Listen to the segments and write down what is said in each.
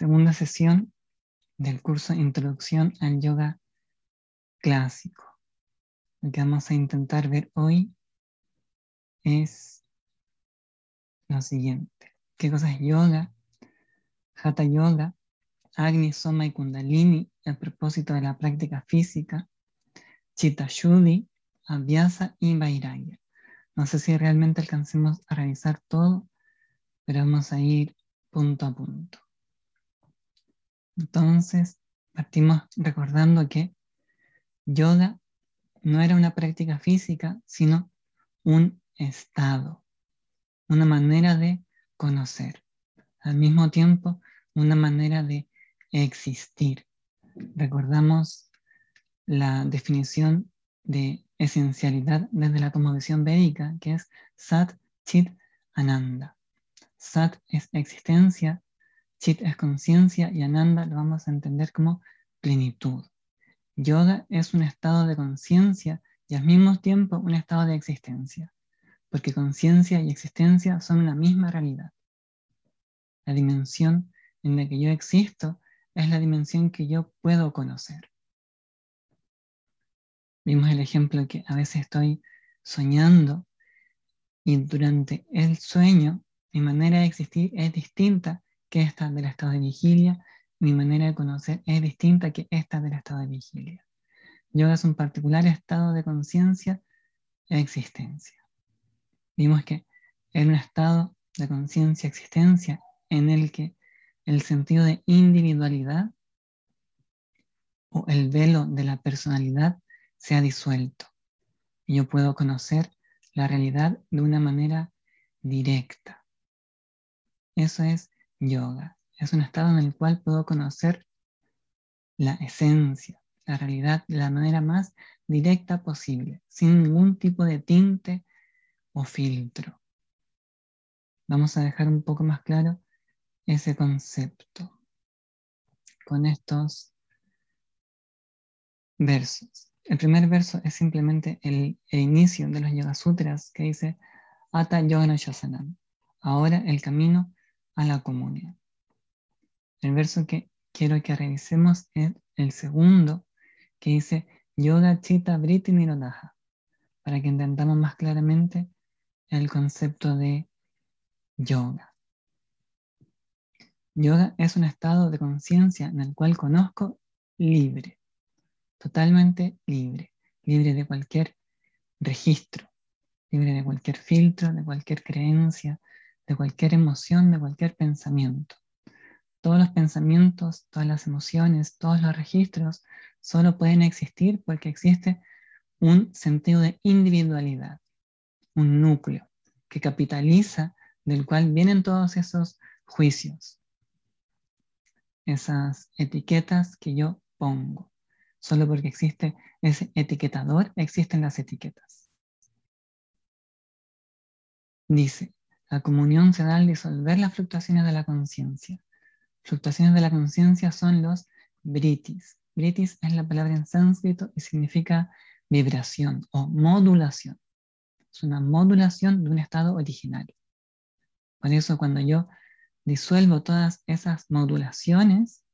segunda sesión del curso Introducción al Yoga Clásico. Lo que vamos a intentar ver hoy es lo siguiente. ¿Qué cosa es yoga? Hatha Yoga, Agni, Soma y Kundalini, el propósito de la práctica física, Chitta Shuddhi, Abhyasa y Vairagya. No sé si realmente alcancemos a realizar todo, pero vamos a ir punto a punto. Entonces, partimos recordando que yoga no era una práctica física, sino un estado, una manera de conocer, al mismo tiempo una manera de existir. Recordamos la definición de esencialidad desde la cosmovisión védica, que es Sat Chit Ananda. Sat es existencia, Chit es conciencia y Ananda lo vamos a entender como plenitud. Yoga es un estado de conciencia y al mismo tiempo un estado de existencia, porque conciencia y existencia son una misma realidad. La dimensión en la que yo existo es la dimensión que yo puedo conocer. Vimos el ejemplo que a veces estoy soñando y durante el sueño mi manera de existir es distinta que esta del estado de vigilia, mi manera de conocer es distinta que esta del estado de vigilia. Yoga es un particular estado de conciencia e existencia. Vimos que es un estado de conciencia e existencia en el que el sentido de individualidad o el velo de la personalidad se ha disuelto. Y yo puedo conocer la realidad de una manera directa. Eso es yoga. Es un estado en el cual puedo conocer la esencia, la realidad de la manera más directa posible, sin ningún tipo de tinte o filtro. Vamos a dejar un poco más claro ese concepto con estos versos. El primer verso es simplemente el, inicio de los Yoga Sutras que dice Ata Yogana Shasanam. Ahora el camino a la comunión. El verso que quiero que revisemos es el segundo que dice Yoga Chitta Vritti Nirodha, para que entendamos más claramente el concepto de yoga. Yoga es un estado de conciencia en el cual conozco libre totalmente libre, libre de cualquier registro, libre de cualquier filtro, de cualquier creencia, de cualquier emoción, de cualquier pensamiento. Todos los pensamientos, todas las emociones, todos los registros solo pueden existir porque existe un sentido de individualidad, un núcleo que capitaliza del cual vienen todos esos juicios, esas etiquetas que yo pongo. Solo porque existe ese etiquetador, existen las etiquetas. Dice, la comunión se da al disolver las fluctuaciones de la conciencia. Fluctuaciones de la conciencia son los britis. Britis es la palabra en sánscrito y significa vibración o modulación. Es una modulación de un estado original. Por eso cuando yo disuelvo todas esas modulaciones,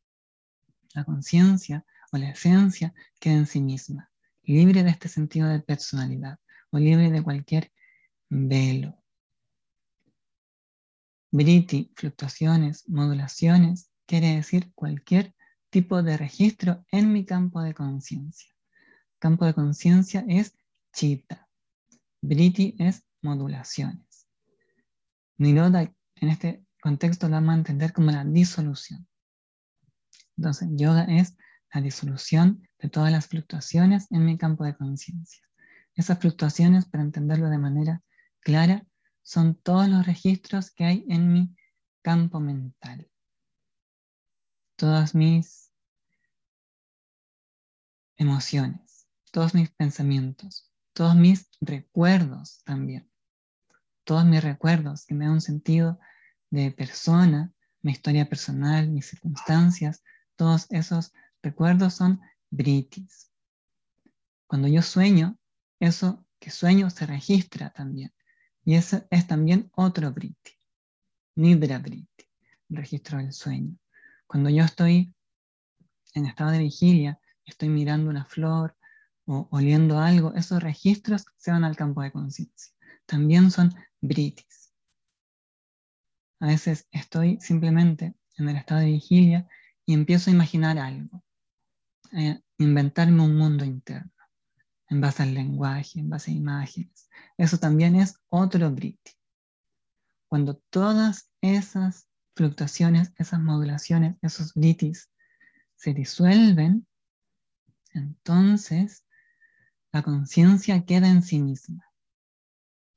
la conciencia o la esencia queda en sí misma, libre de este sentido de personalidad o libre de cualquier velo. Briti, fluctuaciones, modulaciones, quiere decir cualquier tipo de registro en mi campo de conciencia. Campo de conciencia es chita. Briti es modulaciones. Niroda en este contexto lo vamos a entender como la disolución. Entonces, yoga es la disolución de todas las fluctuaciones en mi campo de conciencia. Esas fluctuaciones, para entenderlo de manera clara, son todos los registros que hay en mi campo mental. Todas mis emociones, todos mis pensamientos, todos mis recuerdos también. Todos mis recuerdos que me dan un sentido de persona, mi historia personal, mis circunstancias, todos esos recuerdos son britis. Cuando yo sueño, eso que sueño se registra también. Y eso es también otro briti. Nidra briti, registro del sueño. Cuando yo estoy en estado de vigilia, estoy mirando una flor o oliendo algo, esos registros se van al campo de conciencia. También son britis. A veces estoy simplemente en el estado de vigilia y empiezo a imaginar algo, a inventarme un mundo interno, en base al lenguaje, en base a imágenes. Eso también es otro briti. Cuando todas esas fluctuaciones, esas modulaciones, esos britis se disuelven, entonces la conciencia queda en sí misma.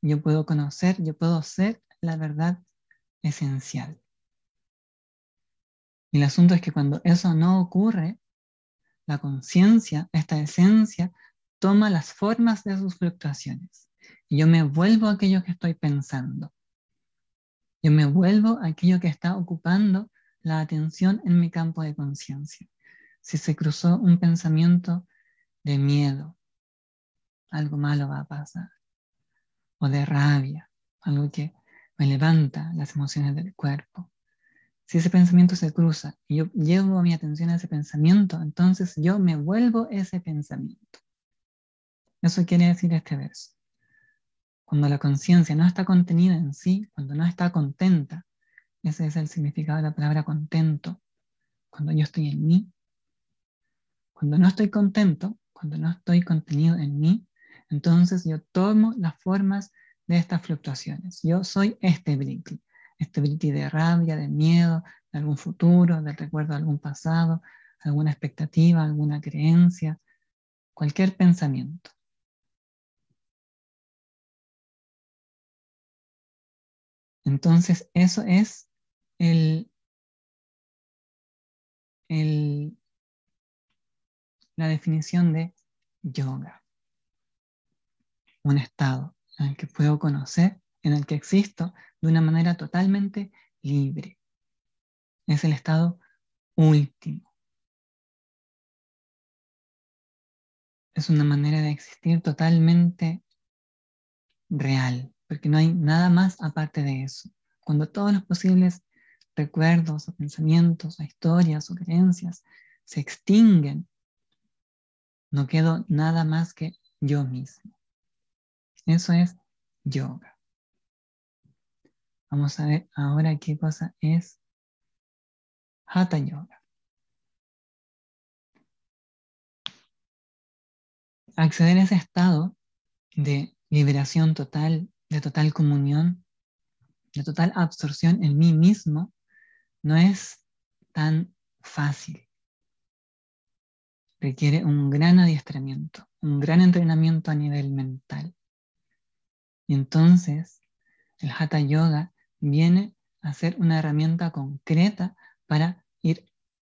Yo puedo conocer, yo puedo ser la verdad esencial. Y el asunto es que cuando eso no ocurre, la conciencia, esta esencia, toma las formas de sus fluctuaciones. Y yo me vuelvo a aquello que estoy pensando. Yo me vuelvo a aquello que está ocupando la atención en mi campo de conciencia. Si se cruzó un pensamiento de miedo, algo malo va a pasar. O de rabia, algo que me levanta las emociones del cuerpo. Si ese pensamiento se cruza y yo llevo mi atención a ese pensamiento, entonces yo me vuelvo ese pensamiento. Eso quiere decir este verso. Cuando la conciencia no está contenida en sí, cuando no está contenta, ese es el significado de la palabra contento. Cuando yo estoy en mí, cuando no estoy contento, cuando no estoy contenido en mí, entonces yo tomo las formas de estas fluctuaciones. Yo soy este briti, este briti de rabia, de miedo, de algún futuro, de recuerdo de algún pasado, alguna expectativa, alguna creencia, cualquier pensamiento. Entonces, eso es la definición de yoga. Un estado en el que puedo conocer, en el que existo de una manera totalmente libre. Es el estado último. Es una manera de existir totalmente real, porque no hay nada más aparte de eso. Cuando todos los posibles recuerdos o pensamientos o historias o creencias se extinguen, no quedo nada más que yo mismo. Eso es yoga. Vamos a ver ahora qué cosa es Hatha Yoga. Acceder a ese estado de liberación total, de total comunión, de total absorción en mí mismo, no es tan fácil. Requiere un gran adiestramiento, un gran entrenamiento a nivel mental. Y entonces el Hatha Yoga viene a ser una herramienta concreta para ir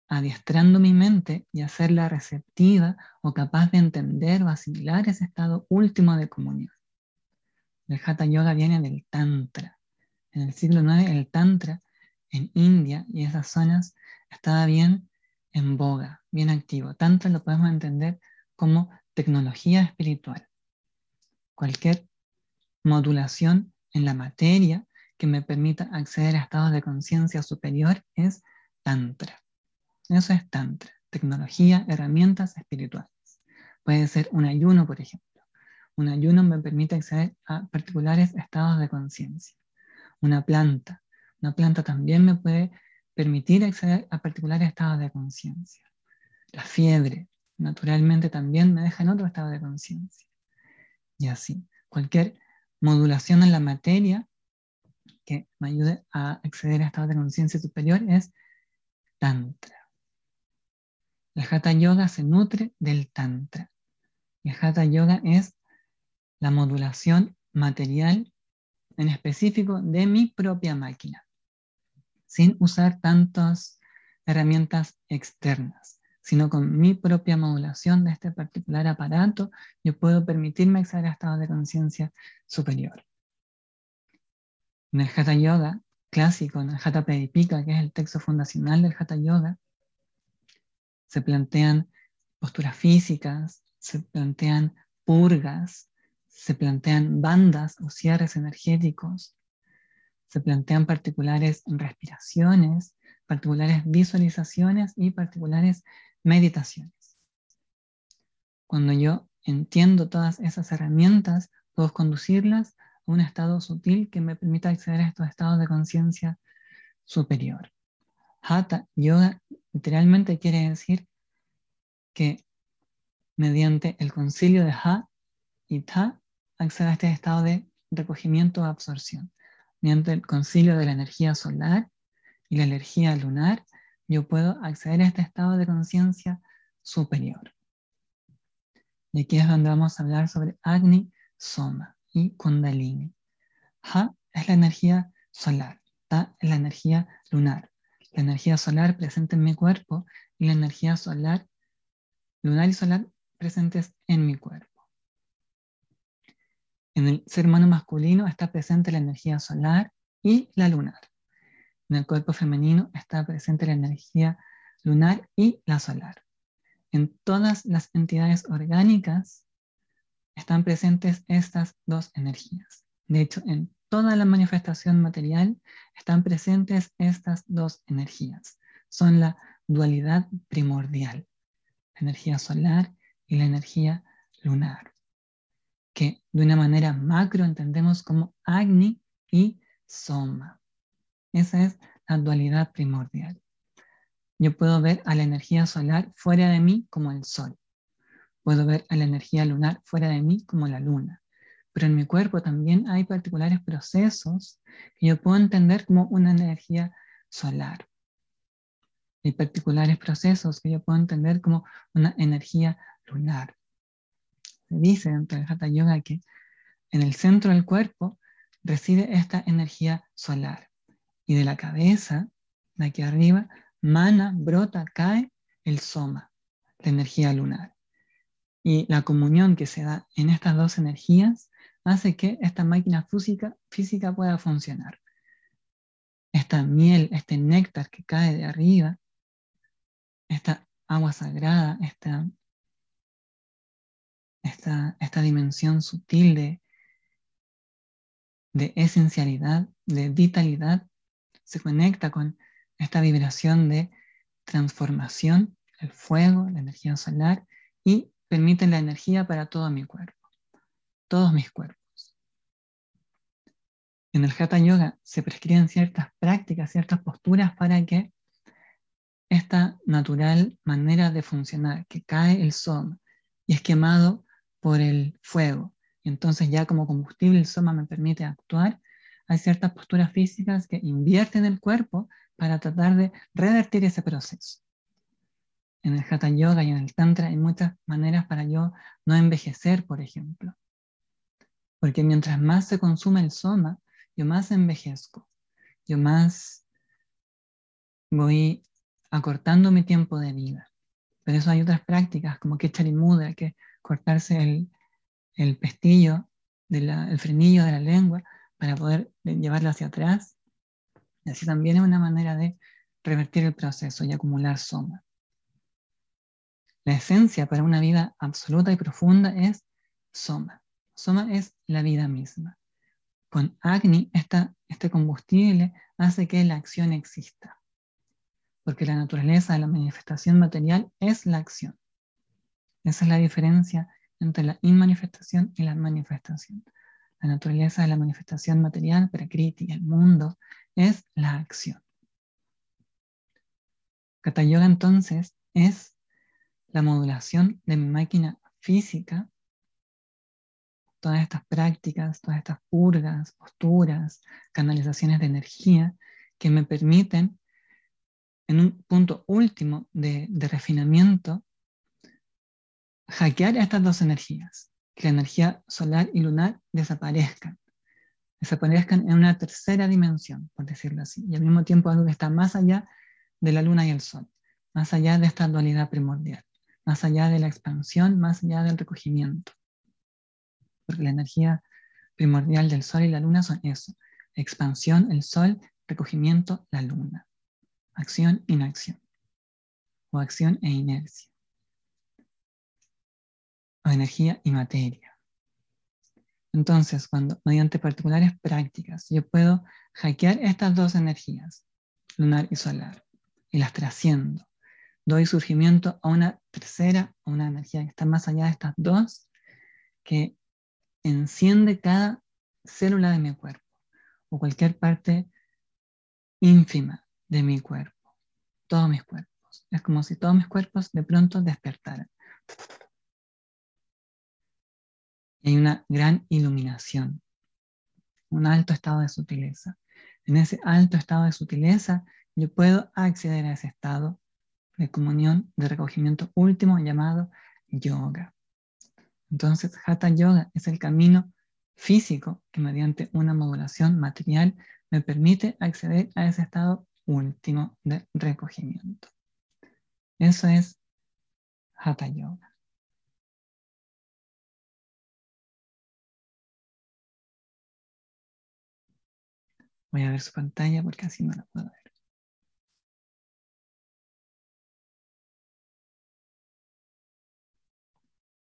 adiestrando mi mente y hacerla receptiva o capaz de entender o asimilar ese estado último de comunión. El Hatha Yoga viene del Tantra. En el siglo IX el Tantra en India y esas zonas estaba bien en boga, bien activo. Tantra lo podemos entender como tecnología espiritual. Cualquier modulación en la materia que me permita acceder a estados de conciencia superior es Tantra. Eso es Tantra, tecnología, herramientas espirituales. Puede ser un ayuno, por ejemplo. Un ayuno me permite acceder a particulares estados de conciencia. Una planta. Una planta también me puede permitir acceder a particulares estados de conciencia. La fiebre, naturalmente, también me deja en otro estado de conciencia. Y así, cualquier modulación en la materia que me ayude a acceder a estados de conciencia superior es Tantra. El Hatha Yoga se nutre del Tantra. El Hatha Yoga es la modulación material en específico de mi propia máquina, sin usar tantas herramientas externas sino con mi propia modulación de este particular aparato, yo puedo permitirme acceder a estados de conciencia superior. En el Hatha Yoga clásico, en el Hatha Pradipika, que es el texto fundacional del Hatha Yoga, se plantean posturas físicas, se plantean purgas, se plantean bandas o cierres energéticos, se plantean particulares respiraciones, particulares visualizaciones y particulares meditaciones. Cuando yo entiendo todas esas herramientas, puedo conducirlas a un estado sutil que me permita acceder a estos estados de conciencia superior. Hatha Yoga literalmente quiere decir que mediante el concilio de Ha y Ta accede a este estado de recogimiento o absorción. Mediante el concilio de la energía solar y la energía lunar, yo puedo acceder a este estado de conciencia superior. Y aquí es donde vamos a hablar sobre Agni, Soma y Kundalini. Ha es la energía solar, Ta es la energía lunar. La energía solar presente en mi cuerpo y la energía solar, lunar y solar presentes en mi cuerpo. En el ser humano masculino está presente la energía solar y la lunar. En el cuerpo femenino está presente la energía lunar y la solar. En todas las entidades orgánicas están presentes estas dos energías. De hecho, en toda la manifestación material están presentes estas dos energías. Son la dualidad primordial, la energía solar y la energía lunar que de una manera macro entendemos como Agni y Soma. Esa es la dualidad primordial. Yo puedo ver a la energía solar fuera de mí como el sol. Puedo ver a la energía lunar fuera de mí como la luna. Pero en mi cuerpo también hay particulares procesos que yo puedo entender como una energía solar. Hay particulares procesos que yo puedo entender como una energía lunar dice dentro del Hatha Yoga que en el centro del cuerpo reside esta energía solar. Y de la cabeza, de aquí arriba, mana, brota, cae el soma, la energía lunar. Y la comunión que se da en estas dos energías hace que esta máquina física, física pueda funcionar. Esta miel, este néctar que cae de arriba, esta agua sagrada, esta esta, dimensión sutil de, de esencialidad, de vitalidad, se conecta con esta vibración de transformación, el fuego, la energía solar, y permite la energía para todo mi cuerpo, todos mis cuerpos. En el Hatha Yoga se prescriben ciertas prácticas, ciertas posturas para que esta natural manera de funcionar, que cae el soma y es quemado por el fuego. Entonces ya como combustible el soma me permite actuar. Hay ciertas posturas físicas que invierten el cuerpo para tratar de revertir ese proceso. En el Hatha Yoga y en el Tantra hay muchas maneras para yo no envejecer, por ejemplo. Porque mientras más se consume el soma, yo más envejezco, yo más voy acortando mi tiempo de vida. Pero eso hay otras prácticas como que Mudra, que cortarse el, pestillo, el frenillo de la lengua para poder llevarlo hacia atrás. Y así también es una manera de revertir el proceso y acumular soma. La esencia para una vida absoluta y profunda es soma. Soma es la vida misma. Con Agni, este combustible hace que la acción exista. Porque la naturaleza de la manifestación material es la acción. Esa es la diferencia entre la inmanifestación y la manifestación. La naturaleza de la manifestación material, Prakriti, el mundo, es la acción. Kata Yoga entonces es la modulación de mi máquina física, todas estas prácticas, todas estas purgas, posturas, canalizaciones de energía que me permiten en un punto último de refinamiento hackear estas dos energías, que la energía solar y lunar desaparezcan, desaparezcan en una tercera dimensión, por decirlo así, y al mismo tiempo algo que está más allá de la luna y el sol, más allá de esta dualidad primordial, más allá de la expansión, más allá del recogimiento. Porque la energía primordial del sol y la luna son eso, expansión, el sol, recogimiento, la luna, acción, inacción, o acción e inercia o energía y materia. Entonces, cuando mediante particulares prácticas yo puedo hackear estas dos energías, lunar y solar, y las trasciendo. Doy surgimiento a una tercera, a una energía que está más allá de estas dos, que enciende cada célula de mi cuerpo o cualquier parte ínfima de mi cuerpo, todos mis cuerpos. Es como si todos mis cuerpos de pronto despertaran. Hay una gran iluminación, un alto estado de sutileza. En ese alto estado de sutileza yo puedo acceder a ese estado de comunión, de recogimiento último llamado yoga. Entonces, Hatha Yoga es el camino físico que mediante una modulación material me permite acceder a ese estado último de recogimiento. Eso es Hatha Yoga. Voy a ver su pantalla porque así no la puedo ver.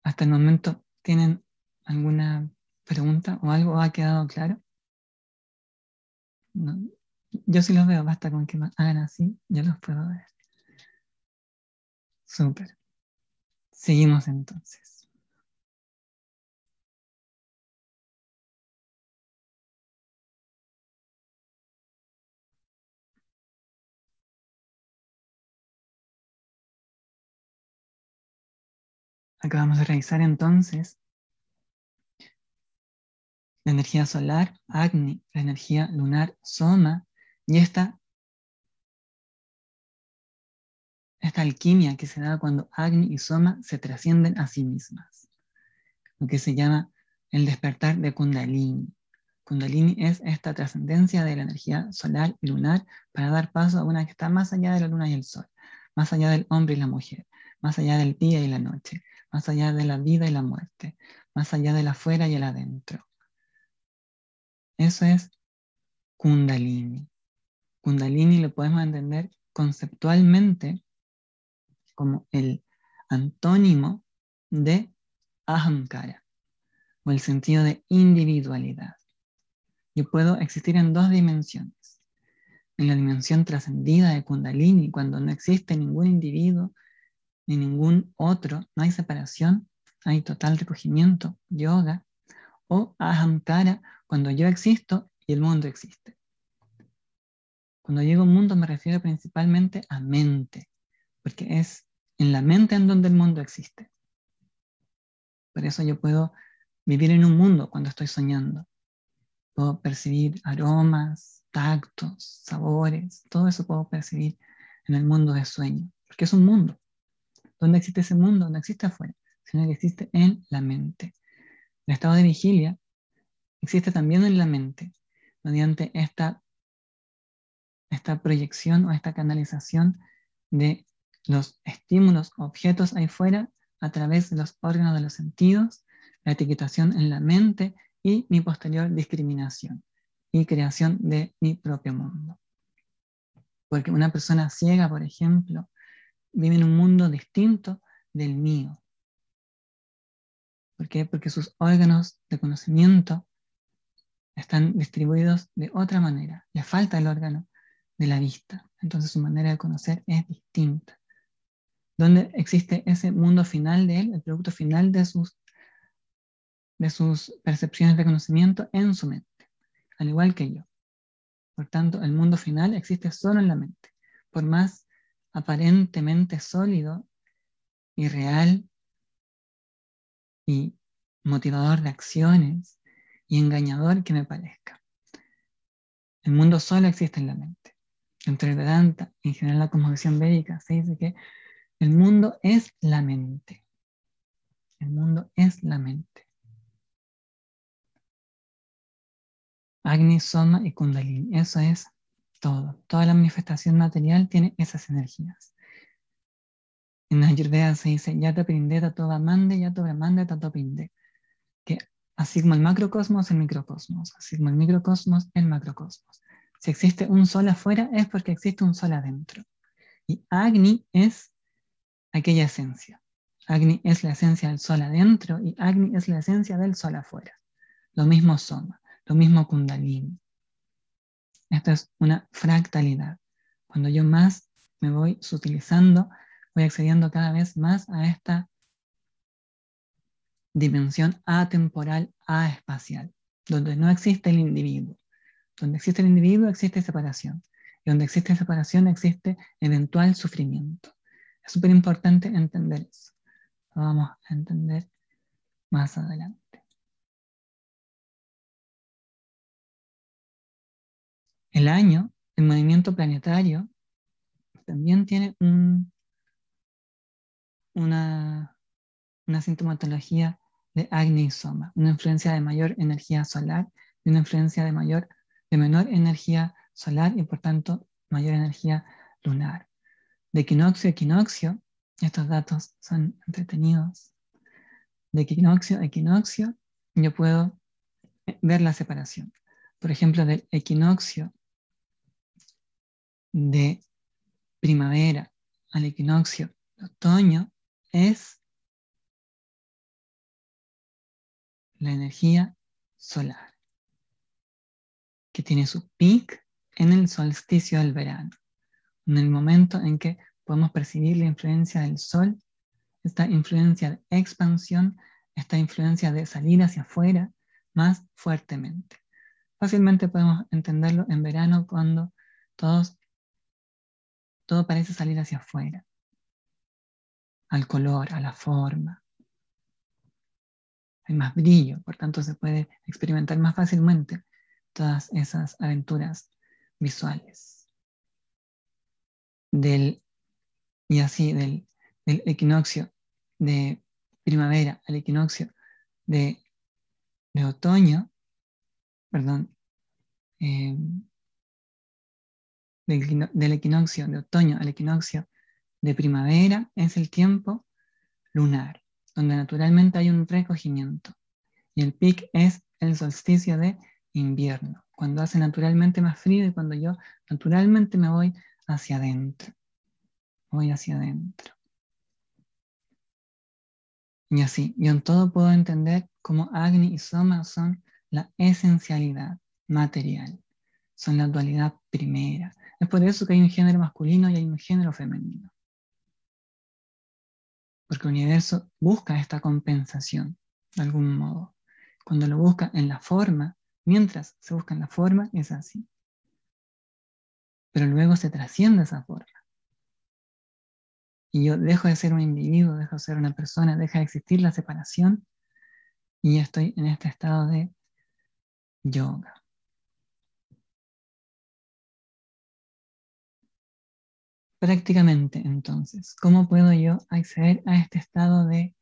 Hasta el momento, ¿tienen alguna pregunta o algo ha quedado claro? Yo sí los veo, basta con que hagan así, yo los puedo ver. Súper. Seguimos entonces. Acabamos de revisar entonces la energía solar, Agni, la energía lunar, Soma, y esta, esta alquimia que se da cuando Agni y Soma se trascienden a sí mismas, lo que se llama el despertar de Kundalini. Kundalini es esta trascendencia de la energía solar y lunar para dar paso a una que está más allá de la luna y el sol, más allá del hombre y la mujer, más allá del día y la noche, más allá de la vida y la muerte, más allá del afuera y el adentro. Eso es Kundalini. Kundalini lo podemos entender conceptualmente como el antónimo de Ahamkara, o el sentido de individualidad. Yo puedo existir en dos dimensiones. En la dimensión trascendida de Kundalini, cuando no existe ningún individuo ni ningún otro, no hay separación, hay total recogimiento, yoga, o ahamkara, cuando yo existo y el mundo existe. Cuando digo mundo me refiero principalmente a mente, porque es en la mente en donde el mundo existe. Por eso yo puedo vivir en un mundo cuando estoy soñando. Puedo percibir aromas, tactos, sabores, todo eso puedo percibir en el mundo de sueño, porque es un mundo. ¿Dónde existe ese mundo? No existe afuera, sino que existe en la mente. El estado de vigilia existe también en la mente, mediante esta, esta proyección o esta canalización de los estímulos, objetos ahí fuera, a través de los órganos de los sentidos, la etiquetación en la mente y mi posterior discriminación y creación de mi propio mundo. Porque una persona ciega, por ejemplo, vive en un mundo distinto del mío. ¿Por qué? Porque sus órganos de conocimiento están distribuidos de otra manera. Le falta el órgano de la vista. Entonces su manera de conocer es distinta. ¿Dónde existe ese mundo final de él, el producto final de sus, de sus percepciones de conocimiento en su mente, al igual que yo. Por tanto, el mundo final existe solo en la mente. Por más aparentemente sólido y real y motivador de acciones y engañador que me parezca. El mundo solo existe en la mente. Entre Vedanta en general la cosmovisión védica se dice que el mundo es la mente. El mundo es la mente. Agni, Soma y Kundalini. Eso es todo. Toda la manifestación material tiene esas energías. En Ayurveda se dice Yata Prindeta Toda Mande, Yata Brahmande, Tato Pinde. Que así como el macrocosmos, el microcosmos. Así como el microcosmos, el macrocosmos. Si existe un sol afuera es porque existe un sol adentro. Y Agni es aquella esencia. Agni es la esencia del sol adentro y Agni es la esencia del sol afuera. Lo mismo Soma, lo mismo Kundalini. Esto es una fractalidad. Cuando yo más me voy sutilizando, voy accediendo cada vez más a esta dimensión atemporal, espacial, donde no existe el individuo. Donde existe el individuo existe separación. Y donde existe separación existe eventual sufrimiento. Es súper importante entender eso. Lo vamos a entender más adelante. El año, el movimiento planetario, también tiene una, una sintomatología de Agni Soma, una influencia de mayor energía solar y una influencia de, mayor, de menor energía solar y por tanto mayor energía lunar. De equinoccio a equinoccio, estos datos son entretenidos. De equinoccio a equinoccio, yo puedo ver la separación. Por ejemplo, del equinoccio de primavera al equinoccio de otoño es la energía solar, que tiene su pic en el solsticio del verano, en el momento en que podemos percibir la influencia del sol, esta influencia de expansión, esta influencia de salir hacia afuera más fuertemente. Fácilmente podemos entenderlo en verano cuando todos todo parece salir hacia afuera, al color, a la forma. Hay más brillo, por tanto se puede experimentar más fácilmente todas esas aventuras visuales. Del, y así, del, equinoccio de primavera al equinoccio de, otoño, perdón, eh, del, equinoccio de otoño al equinoccio de primavera es el tiempo lunar, donde naturalmente hay un recogimiento. Y el pic es el solsticio de invierno, cuando hace naturalmente más frío y cuando yo naturalmente me voy hacia adentro. Voy hacia adentro. Y así, yo en todo puedo entender cómo Agni y Soma son la esencialidad material, son la dualidad primera, es por eso que hay un género masculino y hay un género femenino. Porque el universo busca esta compensación, de algún modo. Cuando lo busca en la forma, mientras se busca en la forma, es así. Pero luego se trasciende esa forma. Y yo dejo de ser un individuo, dejo de ser una persona, deja de existir la separación y ya estoy en este estado de yoga. Prácticamente, entonces, ¿cómo puedo yo acceder a este estado de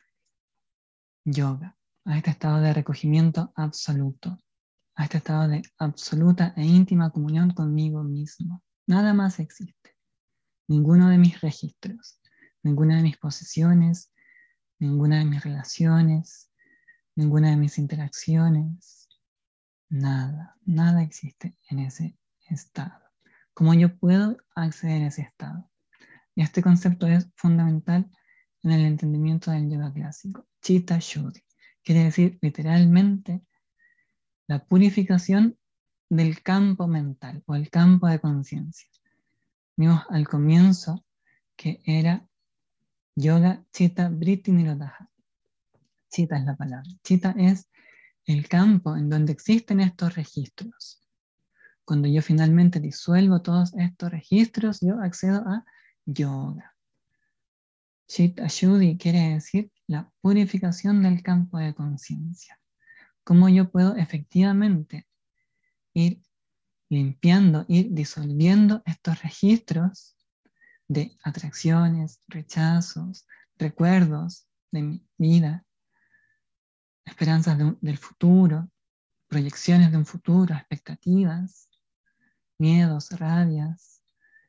yoga, a este estado de recogimiento absoluto, a este estado de absoluta e íntima comunión conmigo mismo? Nada más existe. Ninguno de mis registros, ninguna de mis posesiones, ninguna de mis relaciones, ninguna de mis interacciones, nada, nada existe en ese estado. ¿Cómo yo puedo acceder a ese estado? Y este concepto es fundamental en el entendimiento del yoga clásico. Chitta Shuddhi. Quiere decir literalmente la purificación del campo mental o el campo de conciencia. Vimos al comienzo que era yoga chitta vritti nirodha. Chitta es la palabra. Chitta es el campo en donde existen estos registros. Cuando yo finalmente disuelvo todos estos registros, yo accedo a yoga. Chit Ashuddhi quiere decir la purificación del campo de conciencia. Cómo yo puedo efectivamente ir limpiando, ir disolviendo estos registros de atracciones, rechazos, recuerdos de mi vida, esperanzas del futuro, proyecciones de un futuro, expectativas, miedos, rabias,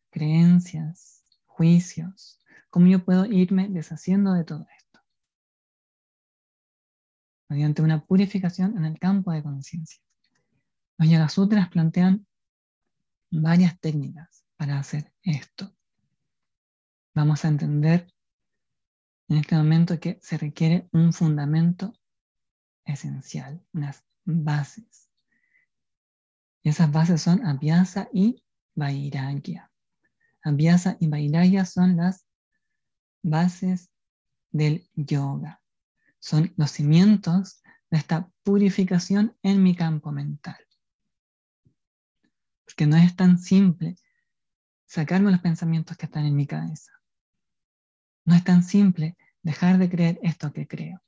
creencias, juicios. ¿Cómo yo puedo irme deshaciendo de todo esto? Mediante una purificación en el campo de conciencia. Los Yagasutras plantean varias técnicas para hacer esto. Vamos a entender en este momento que se requiere un fundamento esencial, unas bases. Esas bases son Abhyasa y Vairagya. Abhyasa y Vairagya son las bases del yoga. Son los cimientos de esta purificación en mi campo mental. Porque no es tan simple sacarme los pensamientos que están en mi cabeza. No es tan simple dejar de creer esto que creo.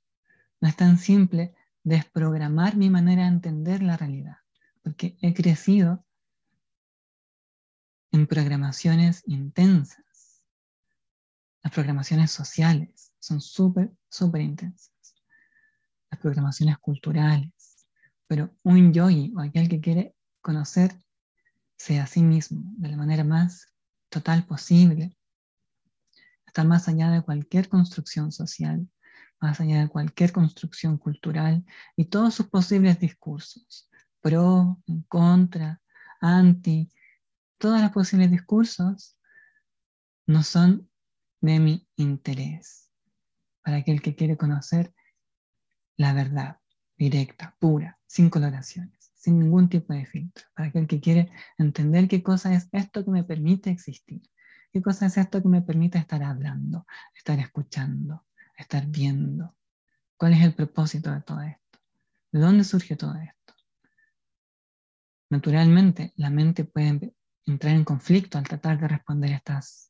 No es tan simple desprogramar mi manera de entender la realidad, porque he crecido en programaciones intensas. Las programaciones sociales son súper, súper intensas. Las programaciones culturales. Pero un yogi o aquel que quiere conocerse a sí mismo de la manera más total posible, está más allá de cualquier construcción social, más allá de cualquier construcción cultural y todos sus posibles discursos, pro, en contra, anti, todos los posibles discursos no son de mi interés. Para aquel que quiere conocer la verdad directa, pura, sin coloraciones, sin ningún tipo de filtro. Para aquel que quiere entender qué cosa es esto que me permite existir. ¿Qué cosa es esto que me permite estar hablando, estar escuchando, estar viendo? ¿Cuál es el propósito de todo esto? ¿De dónde surge todo esto? Naturalmente, la mente puede entrar en conflicto al tratar de responder estas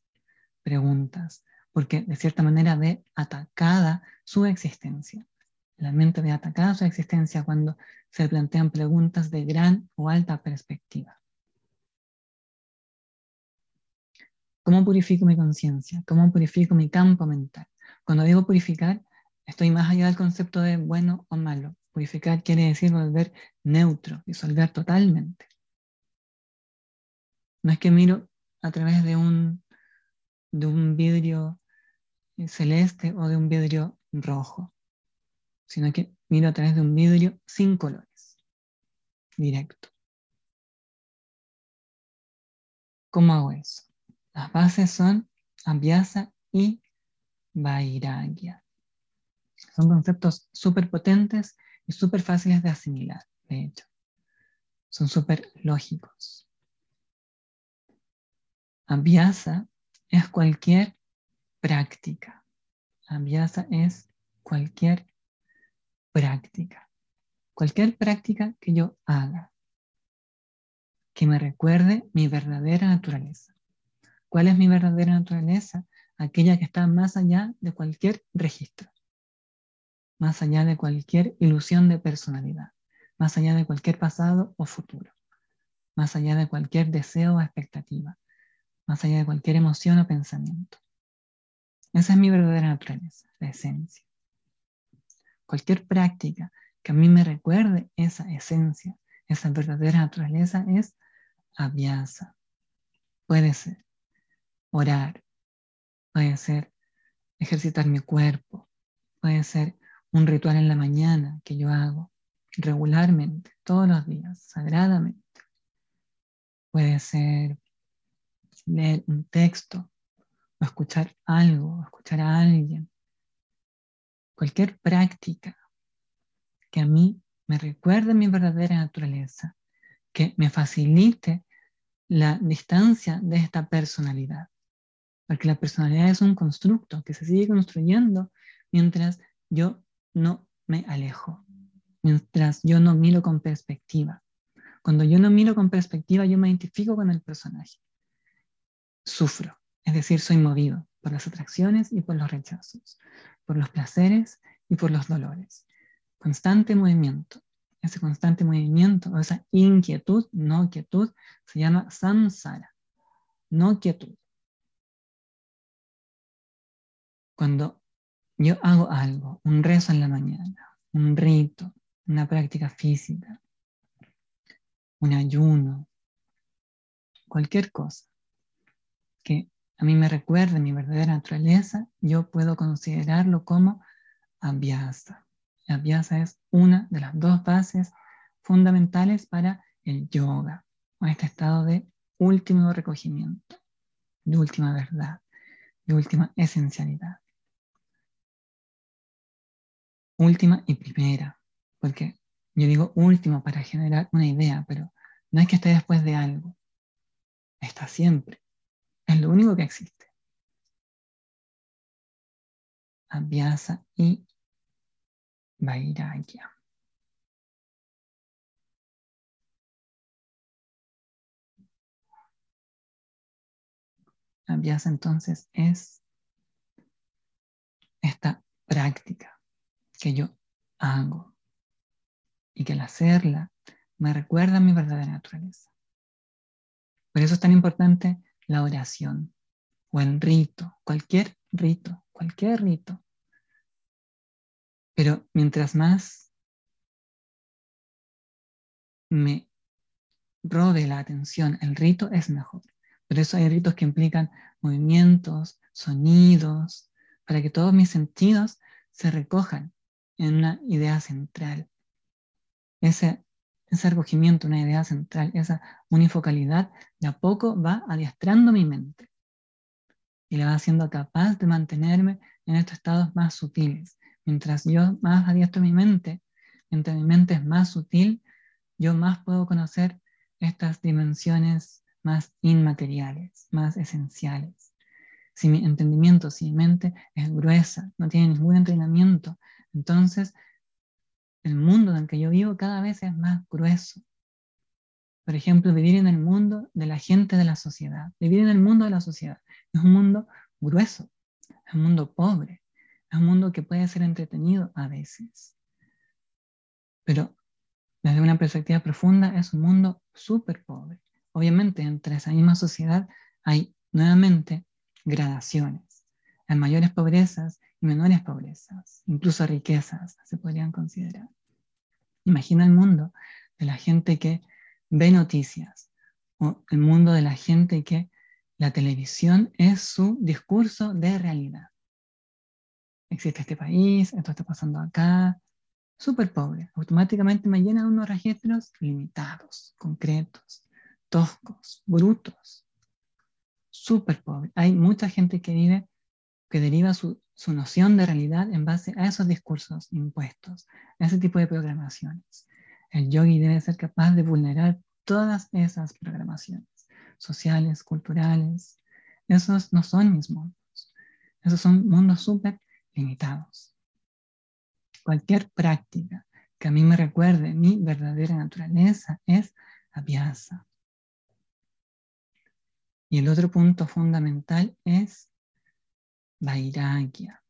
preguntas, porque de cierta manera ve atacada su existencia. La mente ve atacada su existencia cuando se plantean preguntas de gran o alta perspectiva. ¿Cómo purifico mi conciencia? ¿Cómo purifico mi campo mental? Cuando digo purificar, estoy más allá del concepto de bueno o malo. Purificar quiere decir volver neutro, disolver totalmente. No es que miro a través de un, de un vidrio eh, celeste o de un vidrio rojo, sino que miro a través de un vidrio sin colores, directo. ¿Cómo hago eso? Las bases son Abhyasa y Vairagya. Son conceptos súper potentes y súper fáciles de asimilar, de hecho. Son súper lógicos. Abhyasa es cualquier práctica. Abhyasa es cualquier práctica. Cualquier práctica que yo haga que me recuerde mi verdadera naturaleza. ¿Cuál es mi verdadera naturaleza? Aquella que está más allá de cualquier registro, más allá de cualquier ilusión de personalidad, más allá de cualquier pasado o futuro, más allá de cualquier deseo o expectativa, más allá de cualquier emoción o pensamiento. Esa es mi verdadera naturaleza, la esencia. Cualquier práctica que a mí me recuerde esa esencia, esa verdadera naturaleza es aviasa. Puede ser orar, puede ser ejercitar mi cuerpo, puede ser un ritual en la mañana que yo hago regularmente, todos los días, sagradamente. Puede ser leer un texto, o escuchar algo, o escuchar a alguien. Cualquier práctica que a mí me recuerde mi verdadera naturaleza, que me facilite la distancia de esta personalidad. Porque la personalidad es un constructo que se sigue construyendo mientras yo no me alejo, mientras yo no miro con perspectiva. Cuando yo no miro con perspectiva, yo me identifico con el personaje sufro, es decir, soy movido por las atracciones y por los rechazos, por los placeres y por los dolores. Constante movimiento. Ese constante movimiento o esa inquietud, no quietud, se llama samsara, no quietud. Cuando yo hago algo, un rezo en la mañana, un rito, una práctica física, un ayuno, cualquier cosa, que a mí me recuerde mi verdadera naturaleza, yo puedo considerarlo como abhyasa. Abhyasa es una de las dos bases fundamentales para el yoga, o este estado de último recogimiento, de última verdad, de última esencialidad. Última y primera, porque yo digo último para generar una idea, pero no es que esté después de algo, está siempre es lo único que existe. Abhyasa y Vairagya. Abhyasa entonces es esta práctica que yo hago y que al hacerla me recuerda a mi verdadera naturaleza. Por eso es tan importante la oración o el rito, cualquier rito, cualquier rito. Pero mientras más me robe la atención el rito, es mejor. Por eso hay ritos que implican movimientos, sonidos, para que todos mis sentidos se recojan en una idea central. Ese, ese recogimiento, una idea central, esa unifocalidad, de a poco va adiestrando mi mente y le va haciendo capaz de mantenerme en estos estados más sutiles. Mientras yo más adiestro mi mente, mientras mi mente es más sutil, yo más puedo conocer estas dimensiones más inmateriales, más esenciales. Si mi entendimiento, si mi mente es gruesa, no tiene ningún entrenamiento, entonces el mundo en el que yo vivo cada vez es más grueso. Por ejemplo, vivir en el mundo de la gente de la sociedad. Vivir en el mundo de la sociedad es un mundo grueso, es un mundo pobre, es un mundo que puede ser entretenido a veces. Pero desde una perspectiva profunda es un mundo súper pobre. Obviamente, entre esa misma sociedad hay nuevamente gradaciones. Hay mayores pobrezas y menores pobrezas, incluso riquezas se podrían considerar. Imagina el mundo de la gente que ve noticias o el mundo de la gente que la televisión es su discurso de realidad. Existe este país, esto está pasando acá, súper pobre. Automáticamente me llena unos registros limitados, concretos, toscos, brutos, súper pobre. Hay mucha gente que vive, que deriva su, su, noción de realidad en base a esos discursos impuestos, a ese tipo de programaciones. El yogi debe ser capaz de vulnerar todas esas programaciones sociales, culturales. Esos no son mis mundos. Esos son mundos súper limitados. Cualquier práctica que a mí me recuerde mi verdadera naturaleza es abhyasa. Y el otro punto fundamental es vairagya.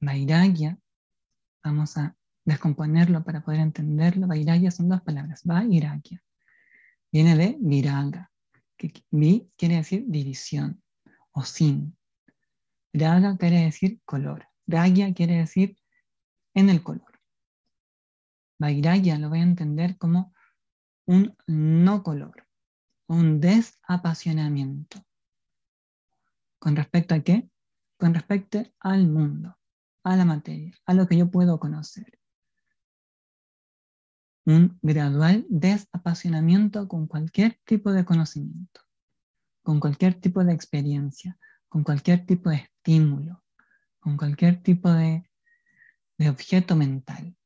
Vairagya, vamos a descomponerlo para poder entenderlo. Vairagya son dos palabras, vairagya. Viene de viraga, que vi quiere decir división o sin. Raga quiere decir color. Ragya quiere decir en el color. Vairagya lo voy a entender como un no color, un desapasionamiento. ¿Con respecto a qué? Con respecto al mundo, a la materia, a lo que yo puedo conocer. Un gradual desapasionamiento con cualquier tipo de conocimiento, con cualquier tipo de experiencia, con cualquier tipo de estímulo, con cualquier tipo de, de objeto mental.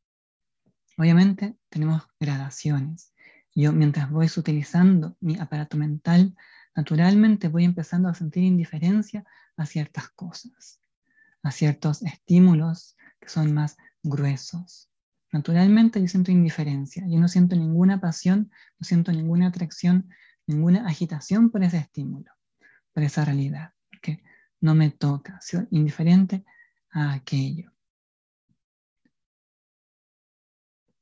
Obviamente tenemos gradaciones yo mientras voy utilizando mi aparato mental, naturalmente voy empezando a sentir indiferencia a ciertas cosas, a ciertos estímulos que son más gruesos. Naturalmente yo siento indiferencia, yo no siento ninguna pasión, no siento ninguna atracción, ninguna agitación por ese estímulo, por esa realidad, porque no me toca, soy indiferente a aquello.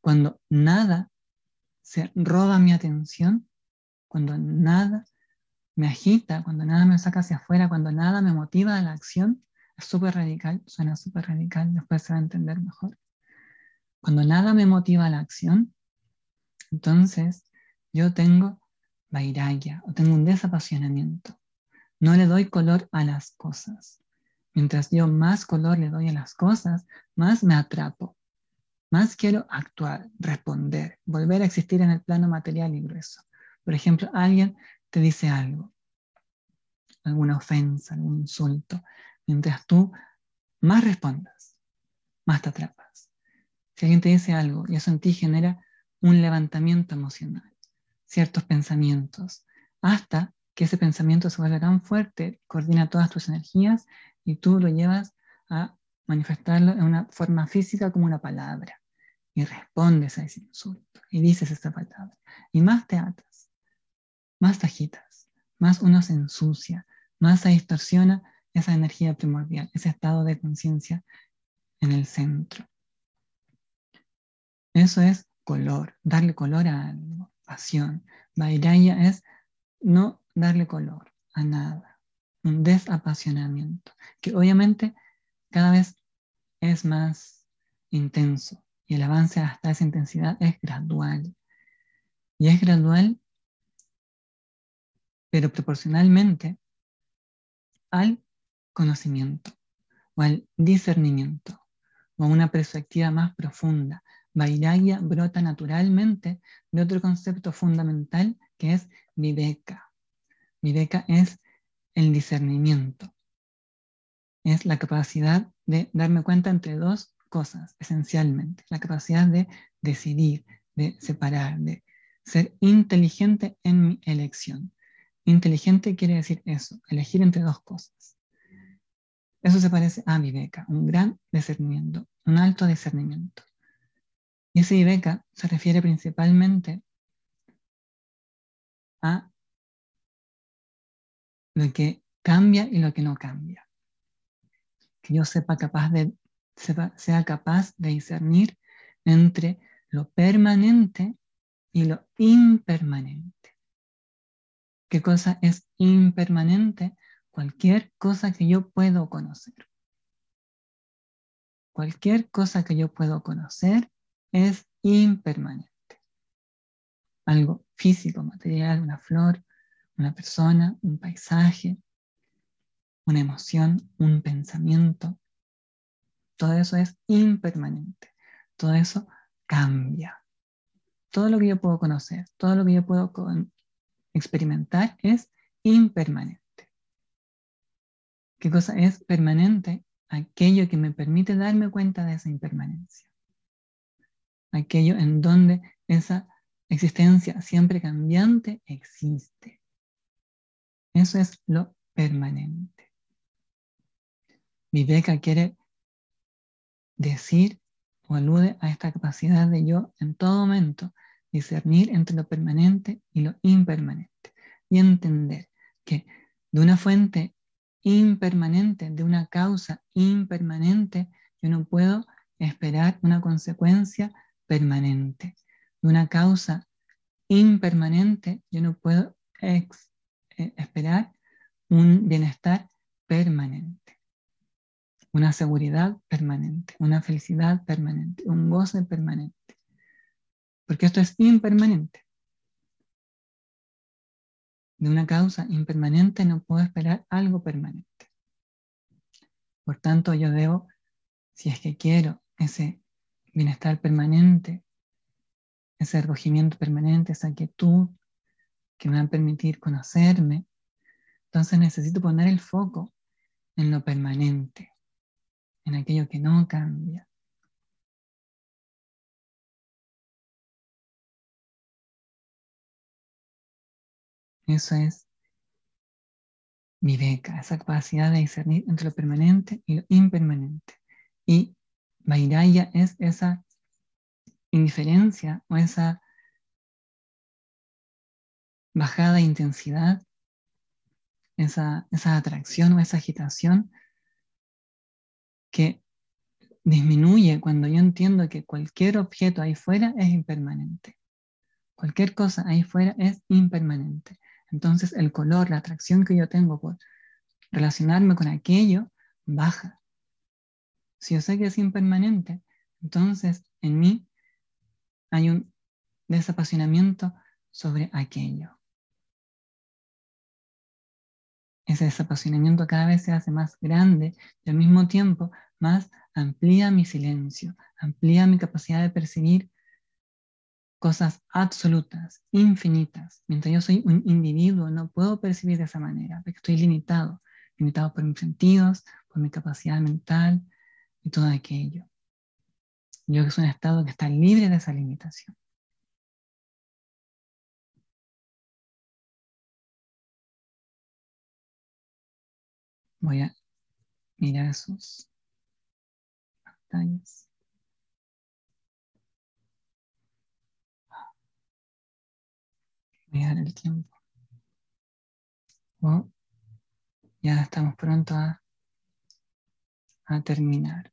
Cuando nada se roba mi atención, cuando nada me agita, cuando nada me saca hacia afuera, cuando nada me motiva a la acción, es súper radical, suena súper radical, después se va a entender mejor. Cuando nada me motiva a la acción, entonces yo tengo vairagya o tengo un desapasionamiento. No le doy color a las cosas. Mientras yo más color le doy a las cosas, más me atrapo. Más quiero actuar, responder, volver a existir en el plano material y grueso. Por ejemplo, alguien te dice algo, alguna ofensa, algún insulto. Mientras tú más respondas, más te atrapas. Si alguien te dice algo y eso en ti genera un levantamiento emocional, ciertos pensamientos, hasta que ese pensamiento se vuelve tan fuerte, coordina todas tus energías y tú lo llevas a manifestarlo en una forma física como una palabra. Y respondes a ese insulto y dices esta palabra. Y más te atas, más agitas, más uno se ensucia, más se distorsiona esa energía primordial, ese estado de conciencia en el centro. Eso es color, darle color a algo, pasión. Vairaya es no darle color a nada, un desapasionamiento, que obviamente cada vez es más intenso y el avance hasta esa intensidad es gradual. Y es gradual, pero proporcionalmente al conocimiento o al discernimiento o a una perspectiva más profunda. Vairagya brota naturalmente de otro concepto fundamental que es viveka. Viveka es el discernimiento. Es la capacidad de darme cuenta entre dos cosas, esencialmente. La capacidad de decidir, de separar, de ser inteligente en mi elección. Inteligente quiere decir eso, elegir entre dos cosas. Eso se parece a Viveka, un gran discernimiento, un alto discernimiento. Y ese Viveka se refiere principalmente a lo que cambia y lo que no cambia. Que yo sea capaz de discernir entre lo permanente y lo impermanente. ¿Qué cosa es impermanente? Cualquier cosa que yo puedo conocer. Cualquier cosa que yo puedo conocer es impermanente. Algo físico, material, una flor, una persona, un paisaje, una emoción, un pensamiento. Todo eso es impermanente. Todo eso cambia todo lo que yo puedo conocer, todo lo que yo puedo experimentar es impermanente. ¿Qué cosa es permanente? Aquello que me permite darme cuenta de esa impermanencia. Aquello en donde esa existencia siempre cambiante existe. Eso es lo permanente. Viveka quiere decir o alude a esta capacidad de yo en todo momento discernir entre lo permanente y lo impermanente y entender que de una fuente impermanente, de una causa impermanente, yo no puedo esperar una consecuencia permanente. De una causa impermanente, yo no puedo eh, esperar un bienestar permanente una seguridad permanente, una felicidad permanente, un goce permanente. Porque esto es impermanente. De una causa impermanente no puedo esperar algo permanente. Por tanto, yo debo, si es que quiero ese bienestar permanente, ese recogimiento permanente, esa quietud que me va a permitir conocerme, entonces necesito poner el foco en lo permanente, en aquello que no cambia. Eso es mi beca, esa capacidad de discernir entre lo permanente y lo impermanente. Y Vairaya es esa indiferencia o esa bajada de intensidad, esa, esa atracción o esa agitación que disminuye cuando yo entiendo que cualquier objeto ahí fuera es impermanente. Cualquier cosa ahí fuera es impermanente. Entonces el color, la atracción que yo tengo por relacionarme con aquello, baja. Si yo sé que es impermanente, entonces en mí hay un desapasionamiento sobre aquello. ese desapasionamiento cada vez se hace más grande y al mismo tiempo más amplía mi silencio, amplía mi capacidad de percibir cosas absolutas, infinitas. Mientras yo soy un individuo, no puedo percibir de esa manera, porque estoy limitado, limitado por mis sentidos, por mi capacidad mental y todo aquello. Yo que es un estado que está libre de esa limitación. Voy a mirar sus pantallas. Dar el tiempo. Ya estamos pronto a, a terminar.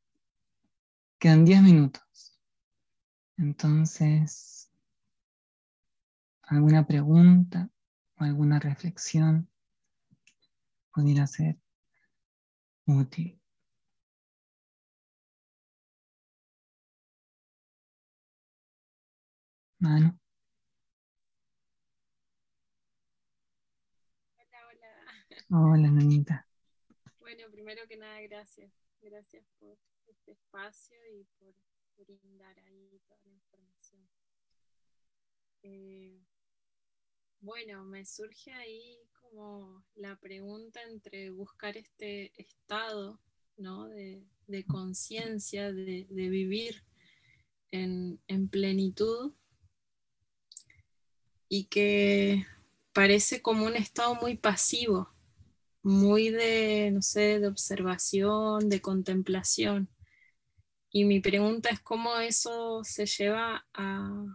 Quedan 10 minutos. Entonces, ¿alguna pregunta o alguna reflexión pudiera ser útil? Mano. Hola, Nanita. Bueno, primero que nada, gracias. Gracias por este espacio y por brindar ahí toda la información. Eh, bueno, me surge ahí como la pregunta entre buscar este estado ¿no? de, conciencia, de, vivir en, en plenitud y que parece como un estado muy pasivo muy de, no sé, de observación, de contemplación. Y mi pregunta es cómo eso se lleva a,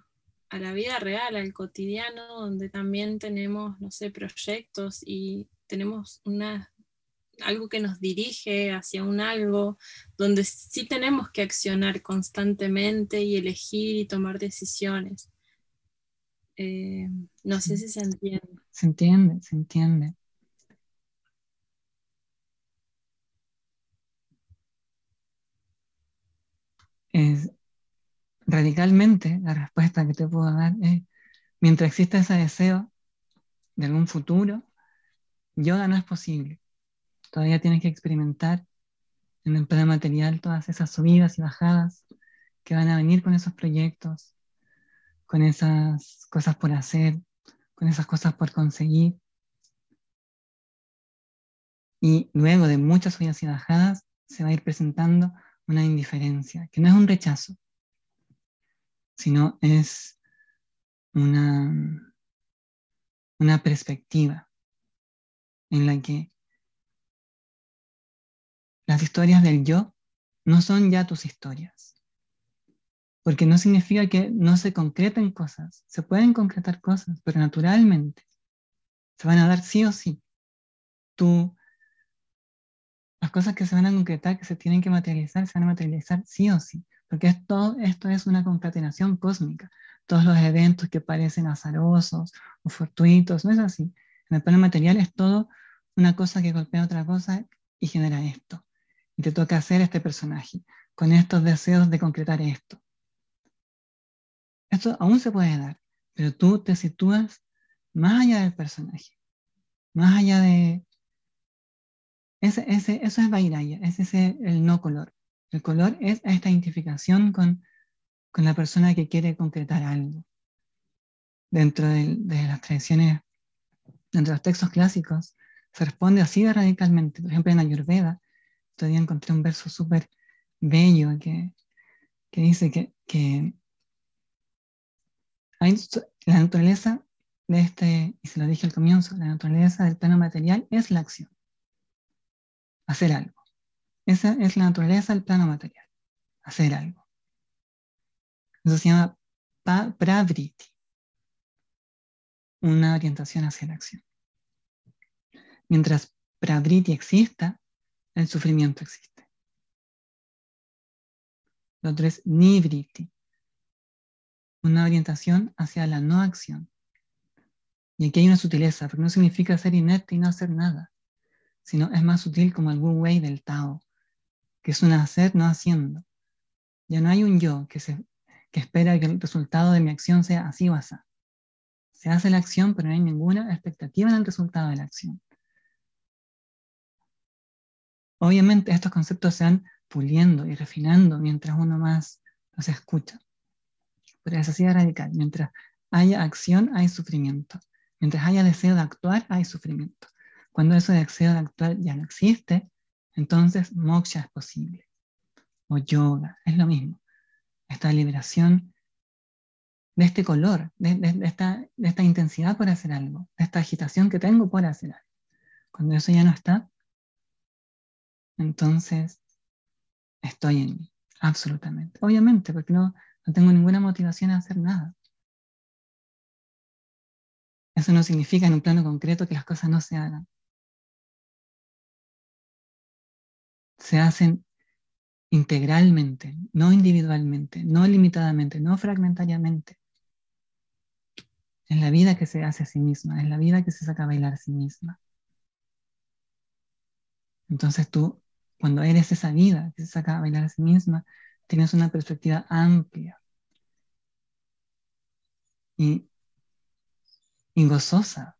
la vida real, al cotidiano, donde también tenemos, no sé, proyectos y tenemos una, algo que nos dirige hacia un algo, donde sí tenemos que accionar constantemente y elegir y tomar decisiones. Eh, no sé si se entiende. Se entiende, se entiende. Es radicalmente la respuesta que te puedo dar es, mientras exista ese deseo de algún futuro, yoga no es posible. Todavía tienes que experimentar en el plano material todas esas subidas y bajadas que van a venir con esos proyectos, con esas cosas por hacer, con esas cosas por conseguir. Y luego de muchas subidas y bajadas, se va a ir presentando una indiferencia, que no es un rechazo, sino es una, una perspectiva en la que las historias del yo no son ya tus historias. Porque no significa que no se concreten cosas. Se pueden concretar cosas, pero naturalmente se van a dar sí o sí. Tú las cosas que se van a concretar, que se tienen que materializar, se van a materializar sí o sí, porque esto, esto es una concatenación cósmica. Todos los eventos que parecen azarosos o fortuitos, no es así. En el plano material es todo una cosa que golpea otra cosa y genera esto. Y te toca hacer este personaje, con estos deseos de concretar esto. Esto aún se puede dar, pero tú te sitúas más allá del personaje, más allá de, eso es Vairaya, ese es el no color. El color es esta identificación con, la persona que quiere concretar algo. Dentro de, las tradiciones, dentro de los textos clásicos, se responde así de radicalmente. Por ejemplo, en Ayurveda, todavía encontré un verso súper bello que, dice que, la naturaleza de este, y se lo dije al comienzo, la naturaleza del plano material es la acción hacer algo. Esa es la naturaleza del plano material, hacer algo. Eso se llama pravriti, una orientación hacia la acción. Mientras pravriti exista, el sufrimiento existe. Lo otro es nivriti, una orientación hacia la no acción. Y aquí hay una sutileza, porque no significa ser inerte y no hacer nada sino es más sutil como el Wu del Tao, que es un hacer no haciendo. Ya no hay un yo que, se, que espera que el resultado de mi acción sea así o así. Se hace la acción, pero no hay ninguna expectativa en el resultado de la acción. Obviamente estos conceptos se van puliendo y refinando mientras uno más los escucha. Pero es así de radical. Mientras haya acción, hay sufrimiento. Mientras haya deseo de actuar, hay sufrimiento. Cuando de acción actual ya no existe, entonces moksha es posible. O yoga, es lo mismo. Esta liberación de este color, de, esta, de esta intensidad por hacer algo, de esta agitación que tengo por hacer algo. Cuando eso ya no está, entonces estoy en mí, absolutamente. Obviamente, porque no, no tengo ninguna motivación a hacer nada. Eso no significa en un plano concreto que las cosas no se hagan. Se hacen integralmente, no individualmente, no limitadamente, no fragmentariamente. Es la vida que se hace a sí misma, es la vida que se saca a bailar a sí misma. Entonces tú, cuando eres esa vida que se saca a bailar a sí misma, tienes una perspectiva amplia y, y gozosa.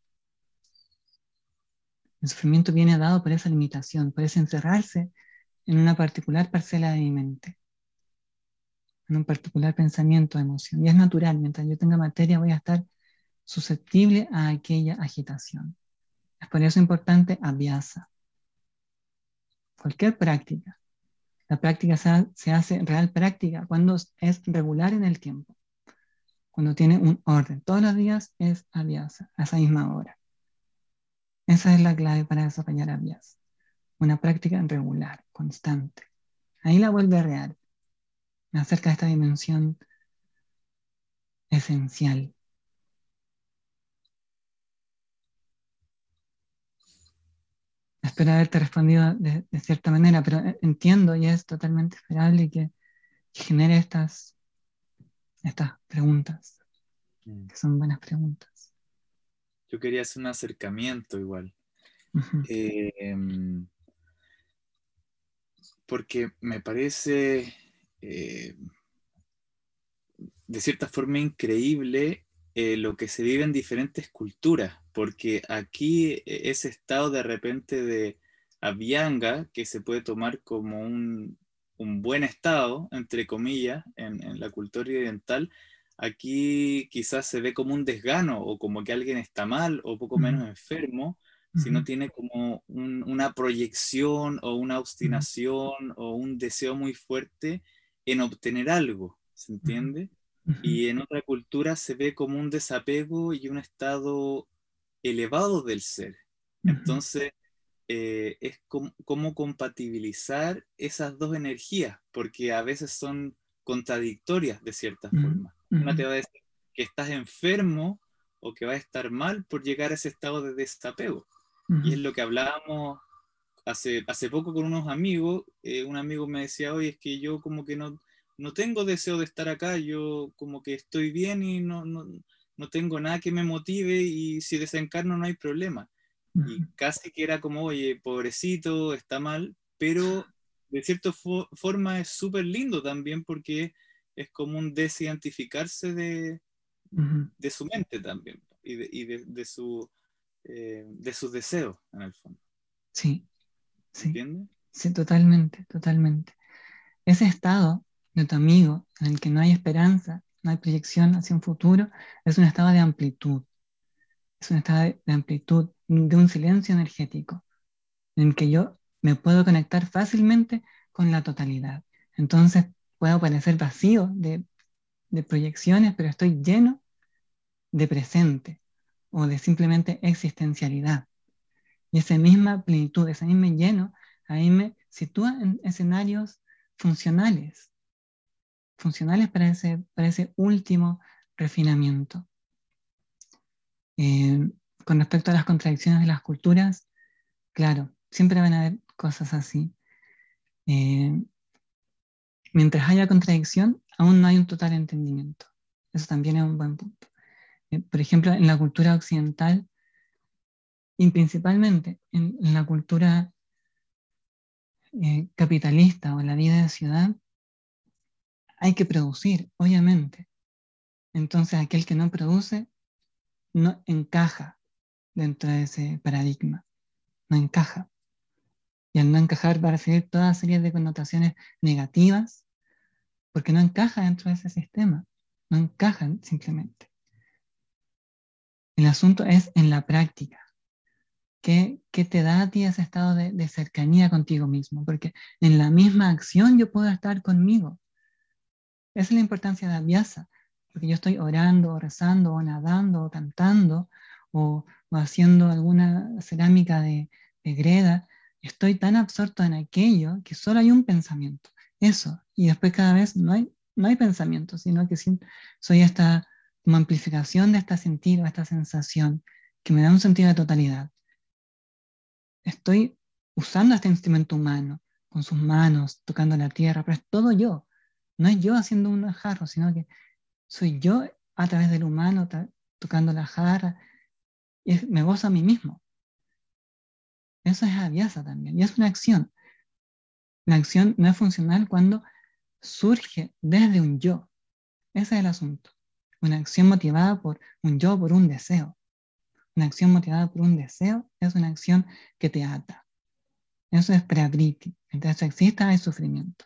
El sufrimiento viene dado por esa limitación, por ese encerrarse en una particular parcela de mi mente, en un particular pensamiento emoción. Y es natural, mientras yo tenga materia voy a estar susceptible a aquella agitación. Es por eso importante aviasa. Cualquier práctica. La práctica se, hace real práctica cuando es regular en el tiempo, cuando tiene un orden. Todos los días es aviasa, a esa misma hora. Esa es la clave para desarrollar aviasa una práctica regular, constante. Ahí la vuelve real. Me acerca a esta dimensión esencial. Espero haberte respondido de, cierta manera, pero entiendo y es totalmente esperable que, genere estas, estas preguntas, mm. que son buenas preguntas. Yo quería hacer un acercamiento igual porque me parece eh, de cierta forma increíble eh, lo que se vive en diferentes culturas, porque aquí e, ese estado de repente de avianga, que se puede tomar como un, buen estado, entre comillas, en, la cultura oriental, aquí quizás se ve como un desgano o como que alguien está mal o poco menos enfermo, sino tiene como una proyección o una obstinación o un deseo muy fuerte en obtener algo, ¿se entiende? Y en otra cultura se ve como un desapego y un estado elevado del ser. Entonces, eh, es como, compatibilizar esas dos energías, porque a veces son contradictorias de cierta forma. Una te va a decir que estás enfermo o que va a estar mal por llegar a ese estado de desapego. Y es lo que hablábamos hace, hace poco con unos amigos. Eh, un amigo me decía, oye, es que yo como que no, no tengo deseo de estar acá, yo como que estoy bien y no, no, no tengo nada que me motive y si desencarno no hay problema. Y casi que era como, oye, pobrecito, está mal, pero de cierta forma es súper lindo también porque es como un desidentificarse de, de su mente también y de, y de su eh, de sus deseos, en el fondo. Sí, sí. ¿Entiendes? Sí, totalmente, totalmente. Ese estado de tu amigo en el que no hay esperanza, no hay proyección hacia un futuro, es un estado de amplitud. Es un estado de, amplitud, de un silencio energético, en el que yo me puedo conectar fácilmente con la totalidad. Entonces puedo parecer vacío de, de proyecciones, pero estoy lleno de presente, o de simplemente existencialidad. Y esa misma plenitud, ese mismo lleno, ahí me sitúa en escenarios funcionales, funcionales para ese, para ese último refinamiento. Eh, con respecto a las contradicciones de las culturas, claro, siempre van a haber cosas así. Eh, mientras haya contradicción, aún no hay un total entendimiento. Eso también es un buen punto. Eh, por ejemplo, en la cultura occidental y principalmente en, la cultura eh, capitalista o en la vida de ciudad, hay que producir, obviamente. Entonces aquel que no produce no encaja dentro de ese paradigma, no encaja. Y al no encajar va a recibir toda serie de connotaciones negativas porque no encaja dentro de ese sistema, no encaja simplemente. El asunto es en la práctica. ¿Qué, te da a ti ese estado de, cercanía contigo mismo? Porque en la misma acción yo puedo estar conmigo. Esa es la importancia de Abhyasa. Porque yo estoy orando, o rezando, o nadando, o cantando, o, haciendo alguna cerámica de, greda. estoy tan absorto en aquello que solo hay un pensamiento. Eso. Y después cada vez no hay, no hay pensamiento, sino que soy esta como amplificación de esta sentir o esta sensación que me da un sentido de totalidad. Estoy usando este instrumento humano, con sus manos, tocando la tierra, pero es todo yo. No es yo haciendo un jarro, sino que soy yo a través del humano tocando la jarra. Y me gozo a mí mismo. Eso es aviasa también. Y es una acción. La acción no es funcional cuando surge desde un yo. Ese es el asunto. Una acción motivada por un yo, por un deseo. Una acción motivada por un deseo es una acción que te ata. Eso es preabriti. Entonces existe el sufrimiento.